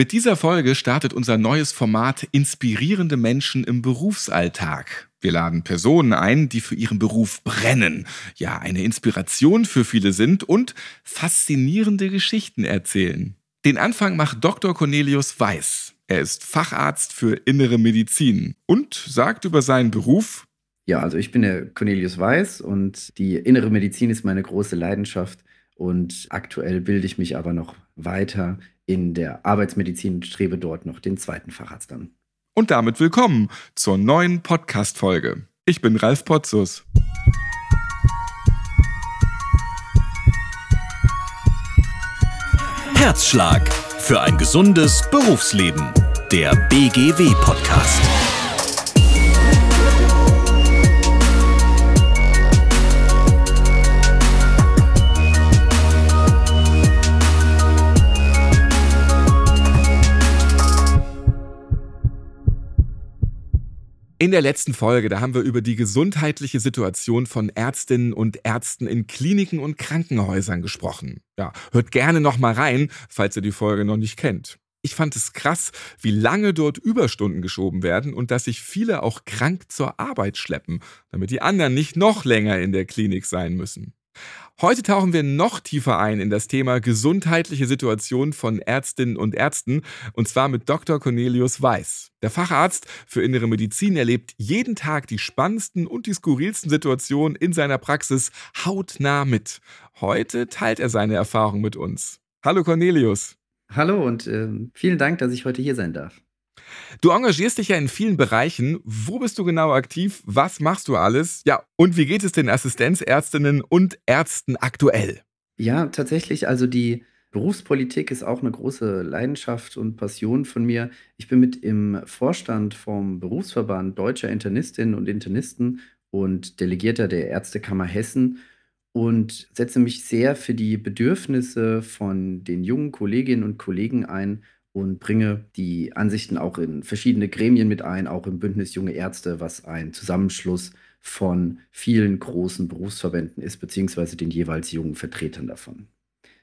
Mit dieser Folge startet unser neues Format Inspirierende Menschen im Berufsalltag. Wir laden Personen ein, die für ihren Beruf brennen, ja eine Inspiration für viele sind und faszinierende Geschichten erzählen. Den Anfang macht Dr. Cornelius Weiß. Er ist Facharzt für innere Medizin und sagt über seinen Beruf, ja, also ich bin der Cornelius Weiß und die innere Medizin ist meine große Leidenschaft und aktuell bilde ich mich aber noch weiter in der Arbeitsmedizin und strebe dort noch den zweiten Facharzt an. Und damit willkommen zur neuen Podcast-Folge. Ich bin Ralf Potzus. Herzschlag für ein gesundes Berufsleben. Der BGW-Podcast. In der letzten Folge, da haben wir über die gesundheitliche Situation von Ärztinnen und Ärzten in Kliniken und Krankenhäusern gesprochen. Ja, hört gerne noch mal rein, falls ihr die Folge noch nicht kennt. Ich fand es krass, wie lange dort Überstunden geschoben werden und dass sich viele auch krank zur Arbeit schleppen, damit die anderen nicht noch länger in der Klinik sein müssen. Heute tauchen wir noch tiefer ein in das Thema gesundheitliche Situation von Ärztinnen und Ärzten und zwar mit Dr. Cornelius Weiß. Der Facharzt für innere Medizin erlebt jeden Tag die spannendsten und die skurrilsten Situationen in seiner Praxis hautnah mit. Heute teilt er seine Erfahrung mit uns. Hallo Cornelius. Hallo und äh, vielen Dank, dass ich heute hier sein darf. Du engagierst dich ja in vielen Bereichen. Wo bist du genau aktiv? Was machst du alles? Ja, und wie geht es den Assistenzärztinnen und Ärzten aktuell? Ja, tatsächlich, also die Berufspolitik ist auch eine große Leidenschaft und Passion von mir. Ich bin mit im Vorstand vom Berufsverband Deutscher Internistinnen und Internisten und Delegierter der Ärztekammer Hessen und setze mich sehr für die Bedürfnisse von den jungen Kolleginnen und Kollegen ein und bringe die Ansichten auch in verschiedene Gremien mit ein, auch im Bündnis Junge Ärzte, was ein Zusammenschluss von vielen großen Berufsverbänden ist, beziehungsweise den jeweils jungen Vertretern davon.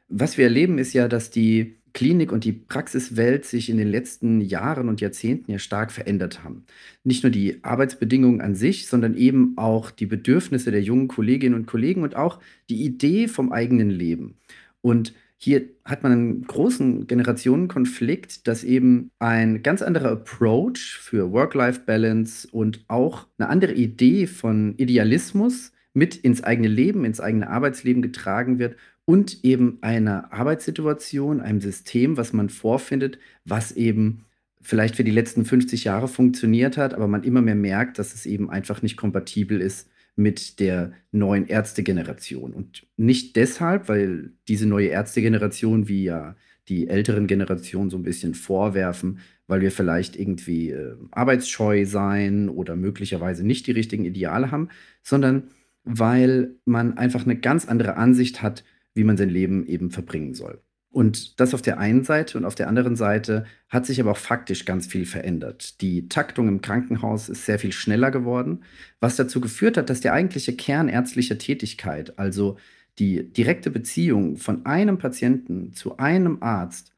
Was wir erleben, ist ja, dass die Klinik und die Praxiswelt sich in den letzten Jahren und Jahrzehnten ja stark verändert haben. Nicht nur die Arbeitsbedingungen an sich, sondern eben auch die Bedürfnisse der jungen Kolleginnen und Kollegen und auch die Idee vom eigenen Leben. Und hier hat man einen großen Generationenkonflikt, dass eben ein ganz anderer Approach für Work-Life-Balance und auch eine andere Idee von Idealismus mit ins eigene Leben, ins eigene Arbeitsleben getragen wird und eben einer Arbeitssituation, einem System, was man vorfindet, was eben vielleicht für die letzten 50 Jahre funktioniert hat, aber man immer mehr merkt, dass es eben einfach nicht kompatibel ist mit der neuen Ärztegeneration. Und nicht deshalb, weil diese neue Ärztegeneration, wie ja die älteren Generationen so ein bisschen vorwerfen, weil wir vielleicht irgendwie äh, arbeitsscheu sein oder möglicherweise nicht die richtigen Ideale haben, sondern weil man einfach eine ganz andere Ansicht hat, wie man sein Leben eben verbringen soll. Und das auf der einen Seite und auf der anderen Seite hat sich aber auch faktisch ganz viel verändert. Die Taktung im Krankenhaus ist sehr viel schneller geworden, was dazu geführt hat, dass der eigentliche Kern ärztlicher Tätigkeit, also die direkte Beziehung von einem Patienten zu einem Arzt,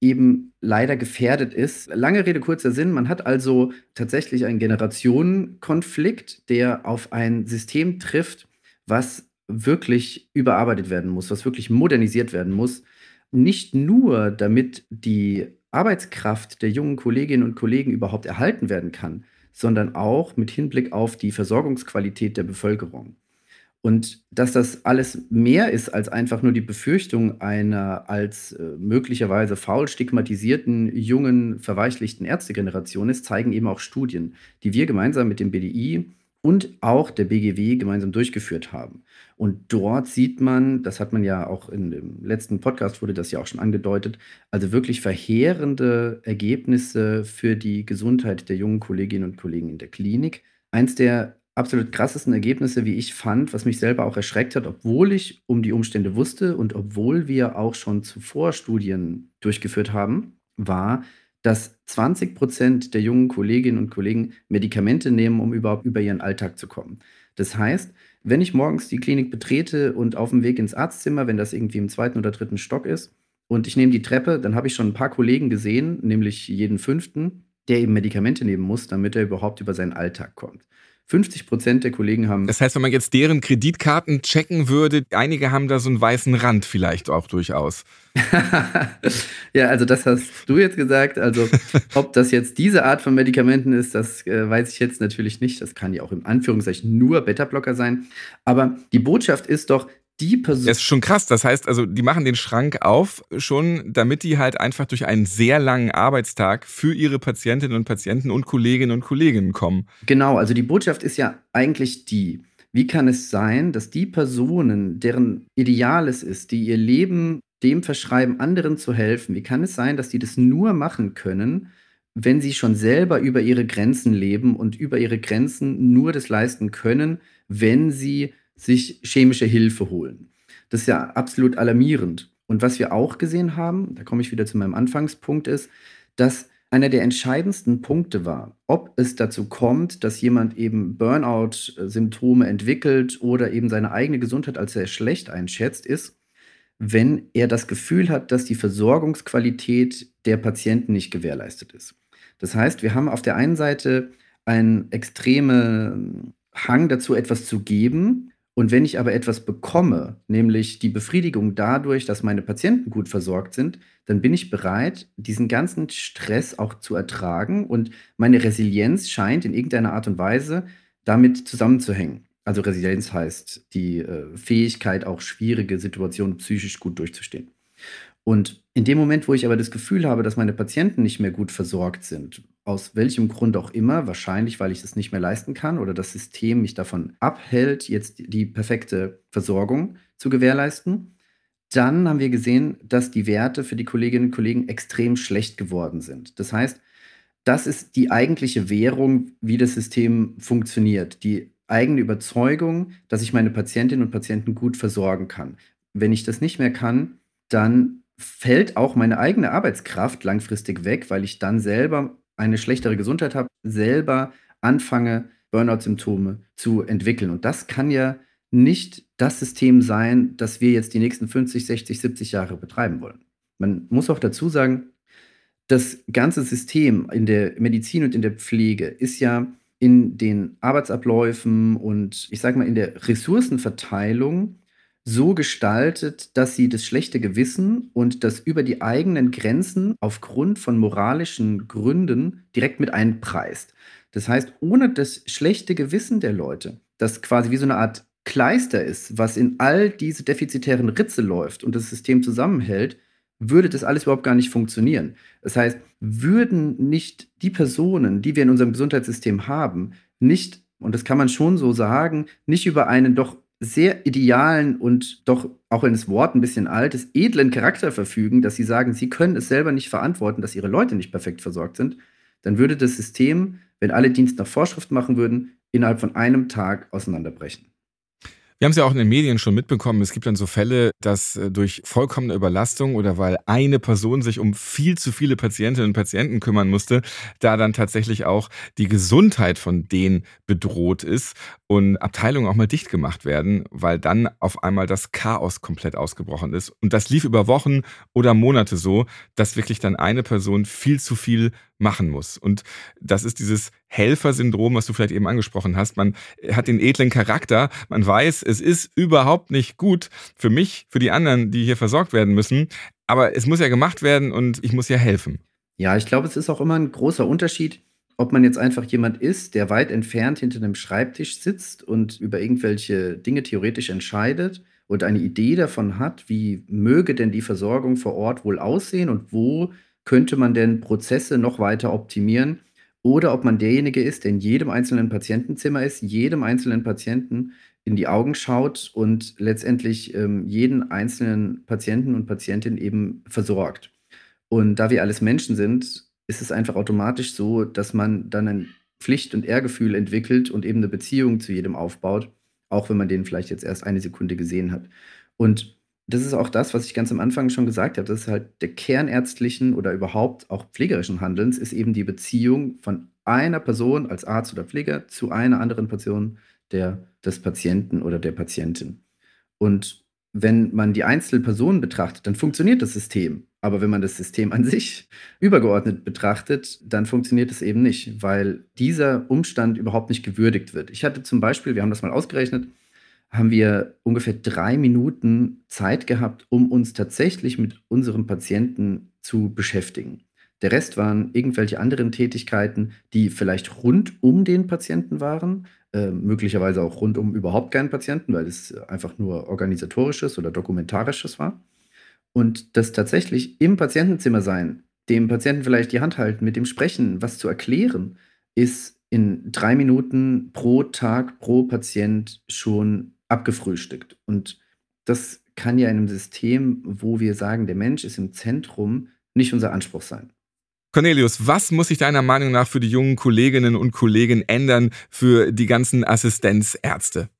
eben leider gefährdet ist. Lange Rede, kurzer Sinn. Man hat also tatsächlich einen Generationenkonflikt, der auf ein System trifft, was wirklich überarbeitet werden muss, was wirklich modernisiert werden muss nicht nur, damit die Arbeitskraft der jungen Kolleginnen und Kollegen überhaupt erhalten werden kann, sondern auch mit Hinblick auf die Versorgungsqualität der Bevölkerung. Und dass das alles mehr ist als einfach nur die Befürchtung einer als äh, möglicherweise faul stigmatisierten, jungen, verweichlichten Ärztegeneration ist, zeigen eben auch Studien, die wir gemeinsam mit dem BDI und auch der BGW gemeinsam durchgeführt haben. Und dort sieht man, das hat man ja auch in dem letzten Podcast wurde das ja auch schon angedeutet, also wirklich verheerende Ergebnisse für die Gesundheit der jungen Kolleginnen und Kollegen in der Klinik. Eins der absolut krassesten Ergebnisse, wie ich fand, was mich selber auch erschreckt hat, obwohl ich um die Umstände wusste und obwohl wir auch schon zuvor Studien durchgeführt haben, war, dass 20 Prozent der jungen Kolleginnen und Kollegen Medikamente nehmen, um überhaupt über ihren Alltag zu kommen. Das heißt, wenn ich morgens die Klinik betrete und auf dem Weg ins Arztzimmer, wenn das irgendwie im zweiten oder dritten Stock ist, und ich nehme die Treppe, dann habe ich schon ein paar Kollegen gesehen, nämlich jeden fünften, der eben Medikamente nehmen muss, damit er überhaupt über seinen Alltag kommt. 50 Prozent der Kollegen haben. Das heißt, wenn man jetzt deren Kreditkarten checken würde, einige haben da so einen weißen Rand vielleicht auch durchaus. ja, also das hast du jetzt gesagt. Also ob das jetzt diese Art von Medikamenten ist, das äh, weiß ich jetzt natürlich nicht. Das kann ja auch im Anführungszeichen nur Beta-Blocker sein. Aber die Botschaft ist doch, die Person. Das ist schon krass. Das heißt, also die machen den Schrank auf schon, damit die halt einfach durch einen sehr langen Arbeitstag für ihre Patientinnen und Patienten und Kolleginnen und Kollegen kommen. Genau, also die Botschaft ist ja eigentlich die. Wie kann es sein, dass die Personen, deren Ideal es ist, die ihr Leben dem verschreiben, anderen zu helfen, wie kann es sein, dass die das nur machen können, wenn sie schon selber über ihre Grenzen leben und über ihre Grenzen nur das leisten können, wenn sie sich chemische Hilfe holen. Das ist ja absolut alarmierend. Und was wir auch gesehen haben, da komme ich wieder zu meinem Anfangspunkt, ist, dass einer der entscheidendsten Punkte war, ob es dazu kommt, dass jemand eben Burnout-Symptome entwickelt oder eben seine eigene Gesundheit als sehr schlecht einschätzt, ist, wenn er das Gefühl hat, dass die Versorgungsqualität der Patienten nicht gewährleistet ist. Das heißt, wir haben auf der einen Seite einen extremen Hang dazu, etwas zu geben, und wenn ich aber etwas bekomme, nämlich die Befriedigung dadurch, dass meine Patienten gut versorgt sind, dann bin ich bereit, diesen ganzen Stress auch zu ertragen und meine Resilienz scheint in irgendeiner Art und Weise damit zusammenzuhängen. Also Resilienz heißt die äh, Fähigkeit, auch schwierige Situationen psychisch gut durchzustehen. Und in dem Moment, wo ich aber das Gefühl habe, dass meine Patienten nicht mehr gut versorgt sind, aus welchem Grund auch immer, wahrscheinlich weil ich es nicht mehr leisten kann oder das System mich davon abhält, jetzt die perfekte Versorgung zu gewährleisten, dann haben wir gesehen, dass die Werte für die Kolleginnen und Kollegen extrem schlecht geworden sind. Das heißt, das ist die eigentliche Währung, wie das System funktioniert. Die eigene Überzeugung, dass ich meine Patientinnen und Patienten gut versorgen kann. Wenn ich das nicht mehr kann, dann fällt auch meine eigene Arbeitskraft langfristig weg, weil ich dann selber eine schlechtere Gesundheit habe, selber anfange, Burnout-Symptome zu entwickeln. Und das kann ja nicht das System sein, das wir jetzt die nächsten 50, 60, 70 Jahre betreiben wollen. Man muss auch dazu sagen, das ganze System in der Medizin und in der Pflege ist ja in den Arbeitsabläufen und ich sage mal in der Ressourcenverteilung so gestaltet, dass sie das schlechte Gewissen und das über die eigenen Grenzen aufgrund von moralischen Gründen direkt mit einpreist. Das heißt, ohne das schlechte Gewissen der Leute, das quasi wie so eine Art Kleister ist, was in all diese defizitären Ritze läuft und das System zusammenhält, würde das alles überhaupt gar nicht funktionieren. Das heißt, würden nicht die Personen, die wir in unserem Gesundheitssystem haben, nicht, und das kann man schon so sagen, nicht über einen doch sehr idealen und doch, auch wenn das Wort ein bisschen alt ist, edlen Charakter verfügen, dass sie sagen, sie können es selber nicht verantworten, dass ihre Leute nicht perfekt versorgt sind, dann würde das System, wenn alle Dienst nach Vorschrift machen würden, innerhalb von einem Tag auseinanderbrechen. Wir haben es ja auch in den Medien schon mitbekommen. Es gibt dann so Fälle, dass äh, durch vollkommene Überlastung oder weil eine Person sich um viel zu viele Patientinnen und Patienten kümmern musste, da dann tatsächlich auch die Gesundheit von denen bedroht ist und Abteilungen auch mal dicht gemacht werden, weil dann auf einmal das Chaos komplett ausgebrochen ist. Und das lief über Wochen oder Monate so, dass wirklich dann eine Person viel zu viel machen muss. Und das ist dieses Helfersyndrom, was du vielleicht eben angesprochen hast. Man hat den edlen Charakter, man weiß, es ist überhaupt nicht gut für mich, für die anderen, die hier versorgt werden müssen, aber es muss ja gemacht werden und ich muss ja helfen. Ja, ich glaube, es ist auch immer ein großer Unterschied, ob man jetzt einfach jemand ist, der weit entfernt hinter einem Schreibtisch sitzt und über irgendwelche Dinge theoretisch entscheidet und eine Idee davon hat, wie möge denn die Versorgung vor Ort wohl aussehen und wo könnte man denn Prozesse noch weiter optimieren? Oder ob man derjenige ist, der in jedem einzelnen Patientenzimmer ist, jedem einzelnen Patienten in die Augen schaut und letztendlich ähm, jeden einzelnen Patienten und Patientin eben versorgt. Und da wir alles Menschen sind, ist es einfach automatisch so, dass man dann ein Pflicht- und Ehrgefühl entwickelt und eben eine Beziehung zu jedem aufbaut, auch wenn man den vielleicht jetzt erst eine Sekunde gesehen hat. Und das ist auch das, was ich ganz am Anfang schon gesagt habe. Das ist halt der kernärztlichen oder überhaupt auch pflegerischen Handelns, ist eben die Beziehung von einer Person als Arzt oder Pfleger zu einer anderen Person der, des Patienten oder der Patientin. Und wenn man die Einzelpersonen betrachtet, dann funktioniert das System. Aber wenn man das System an sich übergeordnet betrachtet, dann funktioniert es eben nicht, weil dieser Umstand überhaupt nicht gewürdigt wird. Ich hatte zum Beispiel, wir haben das mal ausgerechnet, haben wir ungefähr drei Minuten Zeit gehabt, um uns tatsächlich mit unserem Patienten zu beschäftigen. Der Rest waren irgendwelche anderen Tätigkeiten, die vielleicht rund um den Patienten waren, äh, möglicherweise auch rund um überhaupt keinen Patienten, weil es einfach nur organisatorisches oder dokumentarisches war. Und das tatsächlich im Patientenzimmer sein, dem Patienten vielleicht die Hand halten, mit dem sprechen, was zu erklären, ist in drei Minuten pro Tag, pro Patient schon abgefrühstückt. Und das kann ja in einem System, wo wir sagen, der Mensch ist im Zentrum, nicht unser Anspruch sein. Cornelius, was muss sich deiner Meinung nach für die jungen Kolleginnen und Kollegen ändern für die ganzen Assistenzärzte?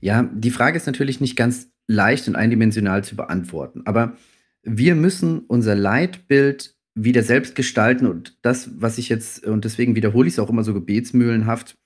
Ja, die Frage ist natürlich nicht ganz leicht und eindimensional zu beantworten, aber wir müssen unser Leitbild wieder selbst gestalten und das, was ich jetzt, und deswegen wiederhole ich es auch immer so gebetsmühlenhaft,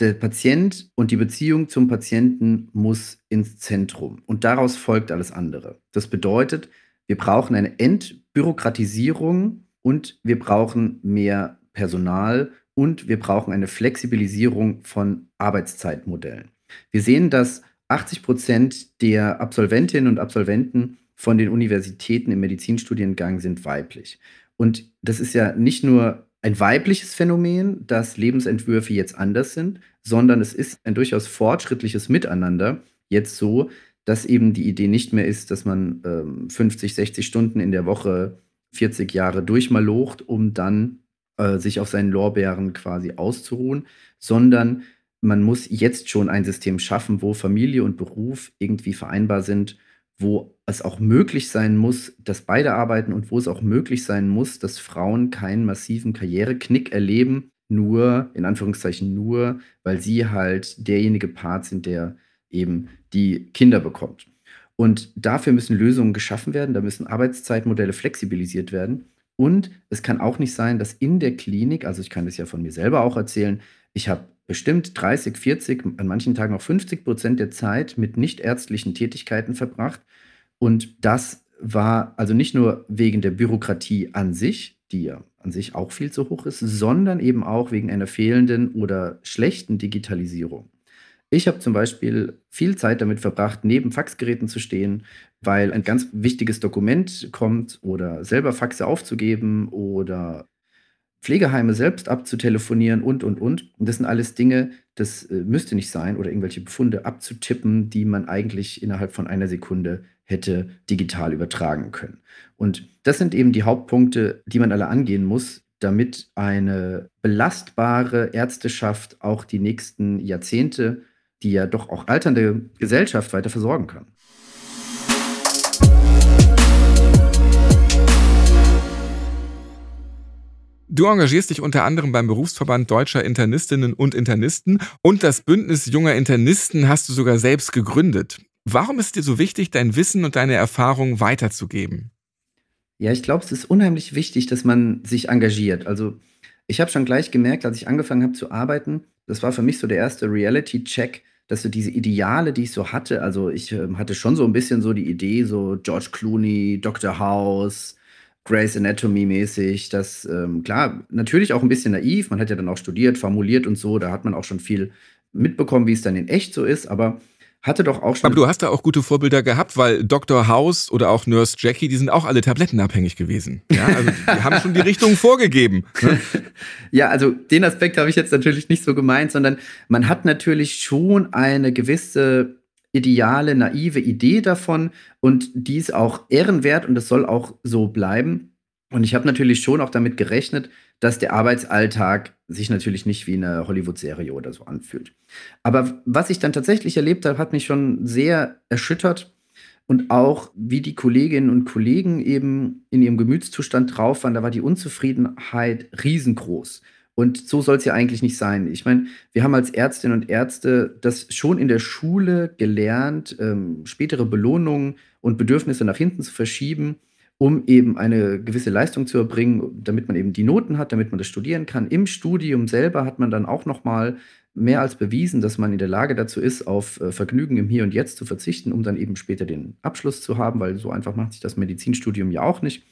der Patient und die Beziehung zum Patienten muss ins Zentrum und daraus folgt alles andere. Das bedeutet, wir brauchen eine Entbürokratisierung und wir brauchen mehr Personal und wir brauchen eine Flexibilisierung von Arbeitszeitmodellen. Wir sehen, dass 80 Prozent der Absolventinnen und Absolventen von den Universitäten im Medizinstudiengang sind weiblich. Und das ist ja nicht nur ein weibliches Phänomen, dass Lebensentwürfe jetzt anders sind, sondern es ist ein durchaus fortschrittliches Miteinander. Jetzt so, dass eben die Idee nicht mehr ist, dass man ähm, 50, 60 Stunden in der Woche 40 Jahre durchmalocht, um dann äh, sich auf seinen Lorbeeren quasi auszuruhen, sondern man muss jetzt schon ein System schaffen, wo Familie und Beruf irgendwie vereinbar sind, wo es auch möglich sein muss, dass beide arbeiten und wo es auch möglich sein muss, dass Frauen keinen massiven Karriereknick erleben, nur, in Anführungszeichen nur, weil sie halt derjenige Part sind, der eben die Kinder bekommt. Und dafür müssen Lösungen geschaffen werden, da müssen Arbeitszeitmodelle flexibilisiert werden. Und es kann auch nicht sein, dass in der Klinik, also ich kann das ja von mir selber auch erzählen, ich habe bestimmt 30, 40, an manchen Tagen auch 50 Prozent der Zeit mit nichtärztlichen Tätigkeiten verbracht. Und das war also nicht nur wegen der Bürokratie an sich, die ja an sich auch viel zu hoch ist, sondern eben auch wegen einer fehlenden oder schlechten Digitalisierung. Ich habe zum Beispiel viel Zeit damit verbracht, neben Faxgeräten zu stehen, weil ein ganz wichtiges Dokument kommt oder selber Faxe aufzugeben oder Pflegeheime selbst abzutelefonieren und, und, und. Und das sind alles Dinge, das äh, müsste nicht sein oder irgendwelche Befunde abzutippen, die man eigentlich innerhalb von einer Sekunde hätte digital übertragen können. Und das sind eben die Hauptpunkte, die man alle angehen muss, damit eine belastbare Ärzteschaft auch die nächsten Jahrzehnte die ja doch auch alternde Gesellschaft weiter versorgen kann. Du engagierst dich unter anderem beim Berufsverband Deutscher Internistinnen und Internisten und das Bündnis junger Internisten hast du sogar selbst gegründet. Warum ist dir so wichtig, dein Wissen und deine Erfahrungen weiterzugeben? Ja, ich glaube, es ist unheimlich wichtig, dass man sich engagiert. Also ich habe schon gleich gemerkt, als ich angefangen habe zu arbeiten, das war für mich so der erste Reality-Check, dass so diese Ideale, die ich so hatte, also ich äh, hatte schon so ein bisschen so die Idee, so George Clooney, Dr. House, Grey's Anatomy mäßig, das, ähm, klar, natürlich auch ein bisschen naiv, man hat ja dann auch studiert, formuliert und so, da hat man auch schon viel mitbekommen, wie es dann in echt so ist, aber hatte doch auch schon. Aber du hast da auch gute Vorbilder gehabt, weil Dr. House oder auch Nurse Jackie, die sind auch alle tablettenabhängig gewesen. Ja, also die haben schon die Richtung vorgegeben. Ne? ja, also den Aspekt habe ich jetzt natürlich nicht so gemeint, sondern man hat natürlich schon eine gewisse ideale, naive Idee davon und die ist auch ehrenwert und das soll auch so bleiben. Und ich habe natürlich schon auch damit gerechnet, dass der Arbeitsalltag sich natürlich nicht wie eine Hollywood-Serie oder so anfühlt. Aber was ich dann tatsächlich erlebt habe, hat mich schon sehr erschüttert. Und auch wie die Kolleginnen und Kollegen eben in ihrem Gemütszustand drauf waren, da war die Unzufriedenheit riesengroß. Und so soll es ja eigentlich nicht sein. Ich meine, wir haben als Ärztinnen und Ärzte das schon in der Schule gelernt, ähm, spätere Belohnungen und Bedürfnisse nach hinten zu verschieben um eben eine gewisse Leistung zu erbringen, damit man eben die Noten hat, damit man das studieren kann. Im Studium selber hat man dann auch noch mal mehr als bewiesen, dass man in der Lage dazu ist, auf äh, Vergnügen im Hier und Jetzt zu verzichten, um dann eben später den Abschluss zu haben, weil so einfach macht sich das Medizinstudium ja auch nicht.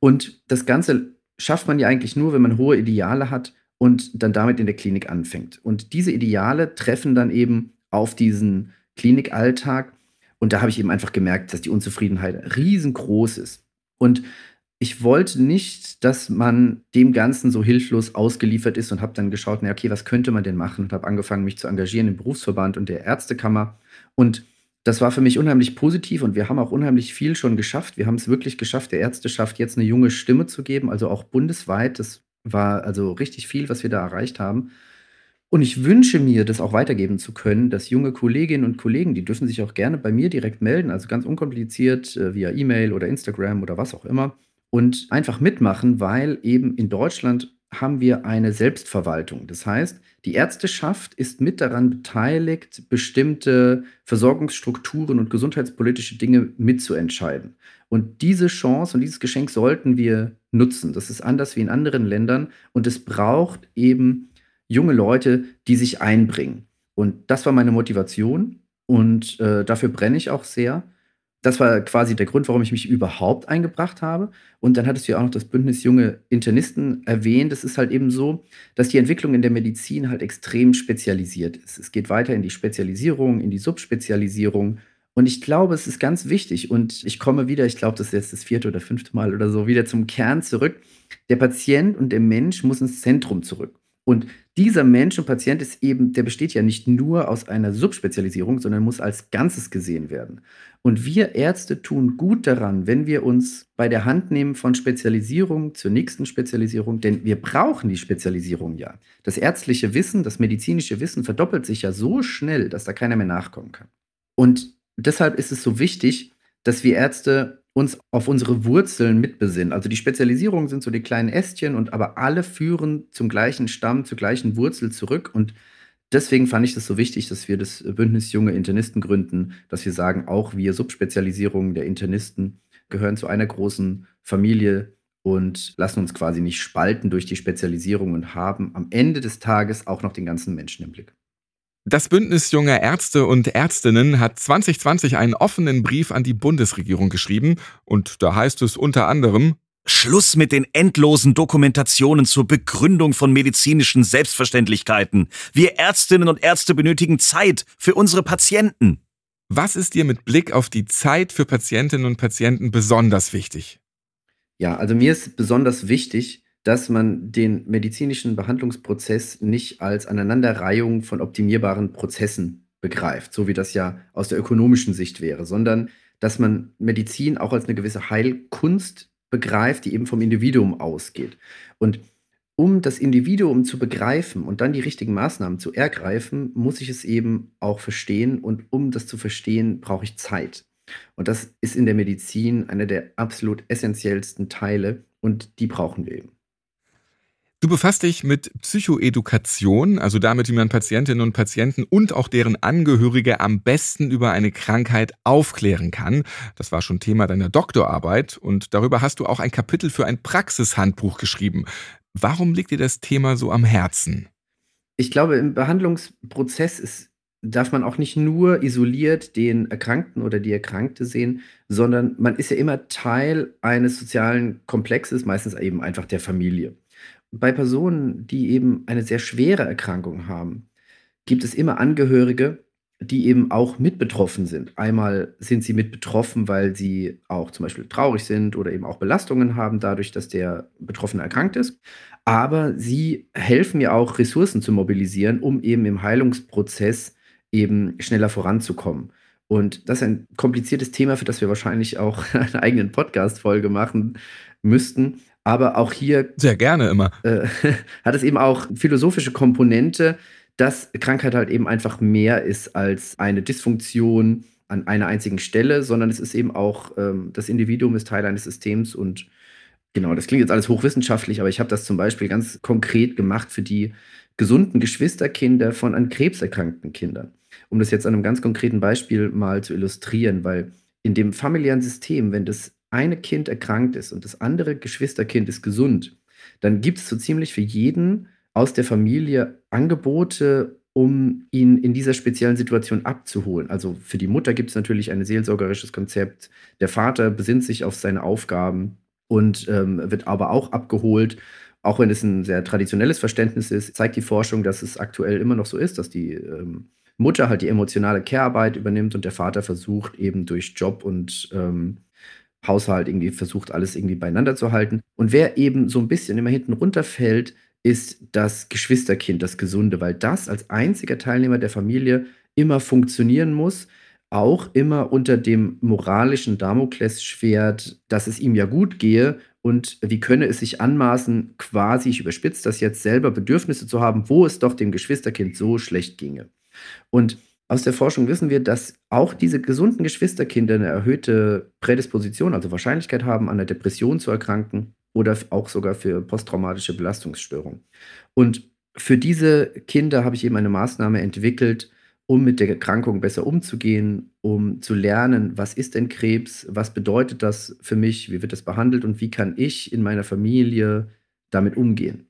Und das Ganze schafft man ja eigentlich nur, wenn man hohe Ideale hat und dann damit in der Klinik anfängt. Und diese Ideale treffen dann eben auf diesen Klinikalltag. Und da habe ich eben einfach gemerkt, dass die Unzufriedenheit riesengroß ist. Und ich wollte nicht, dass man dem Ganzen so hilflos ausgeliefert ist und habe dann geschaut, na okay, was könnte man denn machen? Und habe angefangen, mich zu engagieren im Berufsverband und der Ärztekammer. Und das war für mich unheimlich positiv und wir haben auch unheimlich viel schon geschafft. Wir haben es wirklich geschafft, der Ärzteschaft jetzt eine junge Stimme zu geben, also auch bundesweit. Das war also richtig viel, was wir da erreicht haben. Und ich wünsche mir, das auch weitergeben zu können, dass junge Kolleginnen und Kollegen, die dürfen sich auch gerne bei mir direkt melden, also ganz unkompliziert äh, via E-Mail oder Instagram oder was auch immer und einfach mitmachen, weil eben in Deutschland haben wir eine Selbstverwaltung. Das heißt, die Ärzteschaft ist mit daran beteiligt, bestimmte Versorgungsstrukturen und gesundheitspolitische Dinge mitzuentscheiden. Und diese Chance und dieses Geschenk sollten wir nutzen. Das ist anders wie in anderen Ländern und es braucht eben junge Leute, die sich einbringen. Und das war meine Motivation und äh, dafür brenne ich auch sehr das war quasi der Grund, warum ich mich überhaupt eingebracht habe. Und dann hattest du ja auch noch das Bündnis Junge Internisten erwähnt. Es ist halt eben so, dass die Entwicklung in der Medizin halt extrem spezialisiert ist. Es geht weiter in die Spezialisierung, in die Subspezialisierung. Und ich glaube, es ist ganz wichtig. Und ich komme wieder, ich glaube, das ist jetzt das vierte oder fünfte Mal oder so, wieder zum Kern zurück. Der Patient und der Mensch muss ins Zentrum zurück. Und dieser Mensch und Patient ist eben, der besteht ja nicht nur aus einer Subspezialisierung, sondern muss als Ganzes gesehen werden. Und wir Ärzte tun gut daran, wenn wir uns bei der Hand nehmen von Spezialisierung zur nächsten Spezialisierung, denn wir brauchen die Spezialisierung ja. Das ärztliche Wissen, das medizinische Wissen verdoppelt sich ja so schnell, dass da keiner mehr nachkommen kann. Und deshalb ist es so wichtig, dass wir Ärzte uns auf unsere Wurzeln mitbesinnen. Also die Spezialisierungen sind so die kleinen Ästchen und aber alle führen zum gleichen Stamm, zur gleichen Wurzel zurück und deswegen fand ich das so wichtig, dass wir das Bündnis Junge Internisten gründen, dass wir sagen, auch wir Subspezialisierungen der Internisten gehören zu einer großen Familie und lassen uns quasi nicht spalten durch die Spezialisierung und haben am Ende des Tages auch noch den ganzen Menschen im Blick. Das Bündnis junger Ärzte und Ärztinnen hat 2020 einen offenen Brief an die Bundesregierung geschrieben und da heißt es unter anderem Schluss mit den endlosen Dokumentationen zur Begründung von medizinischen Selbstverständlichkeiten. Wir Ärztinnen und Ärzte benötigen Zeit für unsere Patienten. Was ist dir mit Blick auf die Zeit für Patientinnen und Patienten besonders wichtig? Ja, also mir ist besonders wichtig, dass man den medizinischen Behandlungsprozess nicht als Aneinanderreihung von optimierbaren Prozessen begreift, so wie das ja aus der ökonomischen Sicht wäre, sondern dass man Medizin auch als eine gewisse Heilkunst begreift, die eben vom Individuum ausgeht. Und um das Individuum zu begreifen und dann die richtigen Maßnahmen zu ergreifen, muss ich es eben auch verstehen. Und um das zu verstehen, brauche ich Zeit. Und das ist in der Medizin einer der absolut essentiellsten Teile und die brauchen wir eben. Du befasst dich mit Psychoedukation, also damit, wie man Patientinnen und Patienten und auch deren Angehörige am besten über eine Krankheit aufklären kann. Das war schon Thema deiner Doktorarbeit und darüber hast du auch ein Kapitel für ein Praxishandbuch geschrieben. Warum liegt dir das Thema so am Herzen? Ich glaube, im Behandlungsprozess ist, darf man auch nicht nur isoliert den Erkrankten oder die Erkrankte sehen, sondern man ist ja immer Teil eines sozialen Komplexes, meistens eben einfach der Familie bei Personen, die eben eine sehr schwere Erkrankung haben, gibt es immer Angehörige, die eben auch mit betroffen sind. Einmal sind sie mit betroffen, weil sie auch zum Beispiel traurig sind oder eben auch Belastungen haben, dadurch, dass der Betroffene erkrankt ist. Aber sie helfen ja auch, Ressourcen zu mobilisieren, um eben im Heilungsprozess eben schneller voranzukommen. Und das ist ein kompliziertes Thema, für das wir wahrscheinlich auch eine eigene Podcast-Folge machen müssten. Aber auch hier. Sehr gerne immer. Äh, hat es eben auch philosophische Komponente, dass Krankheit halt eben einfach mehr ist als eine Dysfunktion an einer einzigen Stelle, sondern es ist eben auch, ähm, das Individuum ist Teil eines Systems und genau, das klingt jetzt alles hochwissenschaftlich, aber ich habe das zum Beispiel ganz konkret gemacht für die gesunden Geschwisterkinder von an Krebs erkrankten Kindern. Um das jetzt an einem ganz konkreten Beispiel mal zu illustrieren, weil in dem familiären System, wenn das eine Kind erkrankt ist und das andere Geschwisterkind ist gesund, dann gibt es so ziemlich für jeden aus der Familie Angebote um ihn in dieser speziellen Situation abzuholen. Also für die Mutter gibt es natürlich ein seelsorgerisches Konzept. Der Vater besinnt sich auf seine Aufgaben und ähm, wird aber auch abgeholt. Auch wenn es ein sehr traditionelles Verständnis ist, zeigt die Forschung, dass es aktuell immer noch so ist, dass die ähm, Mutter halt die emotionale Care-Arbeit übernimmt und der Vater versucht eben durch Job und ähm, Haushalt irgendwie versucht, alles irgendwie beieinander zu halten. Und wer eben so ein bisschen immer hinten runterfällt, ist das Geschwisterkind, das Gesunde, weil das als einziger Teilnehmer der Familie immer funktionieren muss, auch immer unter dem moralischen Damoklesschwert, dass es ihm ja gut gehe und wie könne es sich anmaßen, quasi, ich überspitze das jetzt selber, Bedürfnisse zu haben, wo es doch dem Geschwisterkind so schlecht ginge. Und aus der Forschung wissen wir, dass auch diese gesunden Geschwisterkinder eine erhöhte Prädisposition, also Wahrscheinlichkeit haben, an der Depression zu erkranken oder auch sogar für posttraumatische Belastungsstörungen. Und für diese Kinder habe ich eben eine Maßnahme entwickelt, um mit der Erkrankung besser umzugehen, um zu lernen, was ist denn Krebs, was bedeutet das für mich, wie wird das behandelt und wie kann ich in meiner Familie damit umgehen.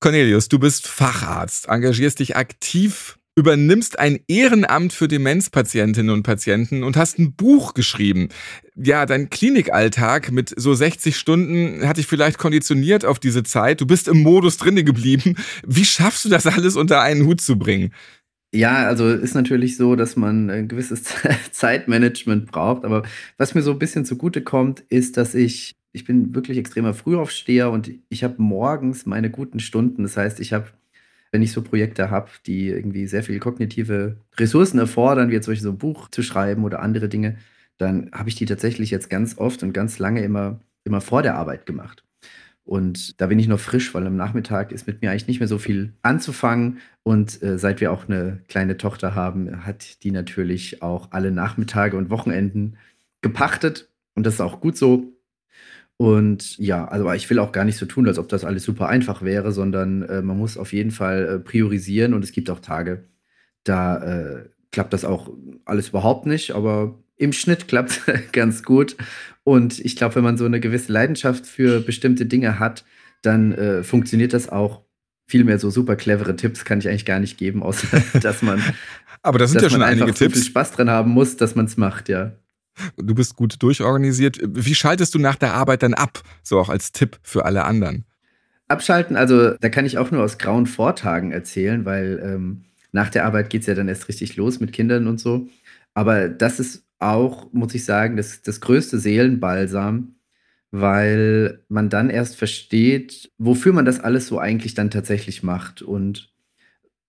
Cornelius, du bist Facharzt, engagierst dich aktiv übernimmst ein Ehrenamt für Demenzpatientinnen und Patienten und hast ein Buch geschrieben. Ja, dein Klinikalltag mit so 60 Stunden hat dich vielleicht konditioniert auf diese Zeit. Du bist im Modus drinne geblieben. Wie schaffst du das alles unter einen Hut zu bringen? Ja, also ist natürlich so, dass man ein gewisses Zeitmanagement braucht. Aber was mir so ein bisschen zugute kommt, ist, dass ich, ich bin wirklich extremer Frühaufsteher und ich habe morgens meine guten Stunden. Das heißt, ich habe wenn ich so Projekte habe, die irgendwie sehr viel kognitive Ressourcen erfordern, wie jetzt solche so ein Buch zu schreiben oder andere Dinge, dann habe ich die tatsächlich jetzt ganz oft und ganz lange immer, immer vor der Arbeit gemacht. Und da bin ich noch frisch, weil am Nachmittag ist mit mir eigentlich nicht mehr so viel anzufangen. Und äh, seit wir auch eine kleine Tochter haben, hat die natürlich auch alle Nachmittage und Wochenenden gepachtet. Und das ist auch gut so. Und ja, also ich will auch gar nicht so tun, als ob das alles super einfach wäre, sondern äh, man muss auf jeden Fall äh, priorisieren und es gibt auch Tage, da äh, klappt das auch alles überhaupt nicht, aber im Schnitt klappt es ganz gut. Und ich glaube, wenn man so eine gewisse Leidenschaft für bestimmte Dinge hat, dann äh, funktioniert das auch. Viel mehr so super clevere Tipps kann ich eigentlich gar nicht geben, außer dass man, aber das sind ja schon einige Tipps. So viel Spaß dran haben muss, dass man es macht, ja. Du bist gut durchorganisiert. Wie schaltest du nach der Arbeit dann ab? So auch als Tipp für alle anderen. Abschalten, also da kann ich auch nur aus grauen Vortagen erzählen, weil ähm, nach der Arbeit geht es ja dann erst richtig los mit Kindern und so. Aber das ist auch, muss ich sagen, das, das größte Seelenbalsam, weil man dann erst versteht, wofür man das alles so eigentlich dann tatsächlich macht und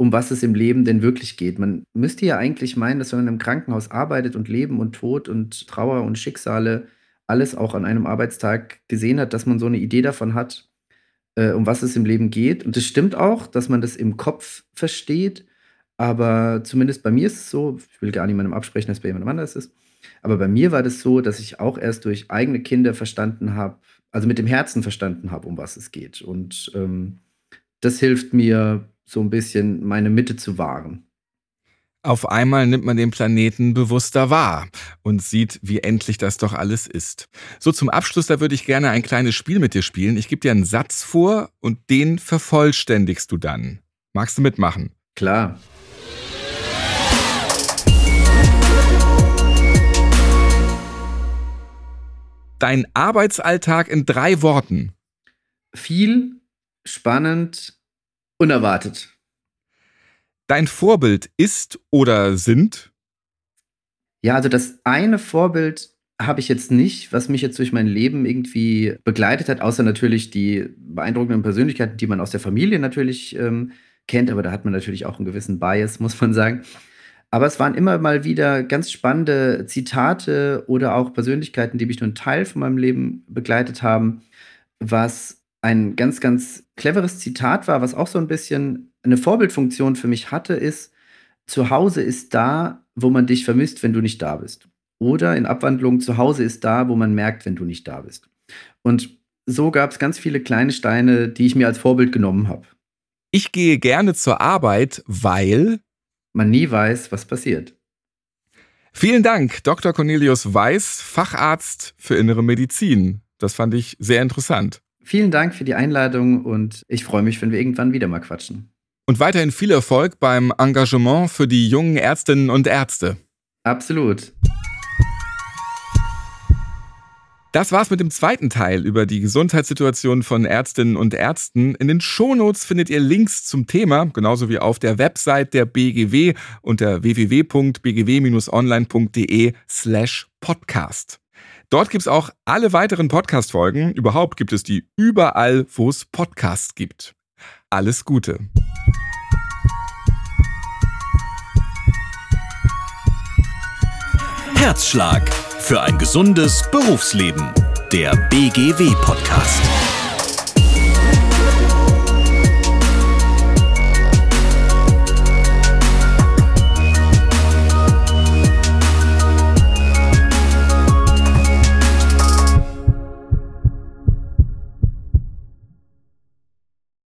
um was es im Leben denn wirklich geht. Man müsste ja eigentlich meinen, dass wenn man im Krankenhaus arbeitet und Leben und Tod und Trauer und Schicksale alles auch an einem Arbeitstag gesehen hat, dass man so eine Idee davon hat, äh, um was es im Leben geht. Und es stimmt auch, dass man das im Kopf versteht. Aber zumindest bei mir ist es so, ich will gar niemandem absprechen, dass es bei jemandem anders ist. Aber bei mir war das so, dass ich auch erst durch eigene Kinder verstanden habe, also mit dem Herzen verstanden habe, um was es geht. Und ähm, das hilft mir so ein bisschen meine Mitte zu wahren. Auf einmal nimmt man den Planeten bewusster wahr und sieht, wie endlich das doch alles ist. So zum Abschluss, da würde ich gerne ein kleines Spiel mit dir spielen. Ich gebe dir einen Satz vor und den vervollständigst du dann. Magst du mitmachen? Klar. Dein Arbeitsalltag in drei Worten. Viel, spannend, Unerwartet. Dein Vorbild ist oder sind? Ja, also das eine Vorbild habe ich jetzt nicht, was mich jetzt durch mein Leben irgendwie begleitet hat, außer natürlich die beeindruckenden Persönlichkeiten, die man aus der Familie natürlich ähm, kennt, aber da hat man natürlich auch einen gewissen Bias, muss man sagen. Aber es waren immer mal wieder ganz spannende Zitate oder auch Persönlichkeiten, die mich nur einen Teil von meinem Leben begleitet haben, was ein ganz, ganz cleveres Zitat war, was auch so ein bisschen eine Vorbildfunktion für mich hatte, ist, zu Hause ist da, wo man dich vermisst, wenn du nicht da bist. Oder in Abwandlung, zu Hause ist da, wo man merkt, wenn du nicht da bist. Und so gab es ganz viele kleine Steine, die ich mir als Vorbild genommen habe. Ich gehe gerne zur Arbeit, weil man nie weiß, was passiert. Vielen Dank, Dr. Cornelius Weiß, Facharzt für Innere Medizin. Das fand ich sehr interessant. Vielen Dank für die Einladung und ich freue mich, wenn wir irgendwann wieder mal quatschen. Und weiterhin viel Erfolg beim Engagement für die jungen Ärztinnen und Ärzte. Absolut. Das war's mit dem zweiten Teil über die Gesundheitssituation von Ärztinnen und Ärzten. In den Shownotes findet ihr Links zum Thema, genauso wie auf der Website der BGW unter www.bgw-online.de slash podcast. Dort gibt's auch alle weiteren Podcast-Folgen. Überhaupt gibt es die überall, wo es Podcasts gibt. Alles Gute. Herzschlag für ein gesundes Berufsleben. Der BGW-Podcast.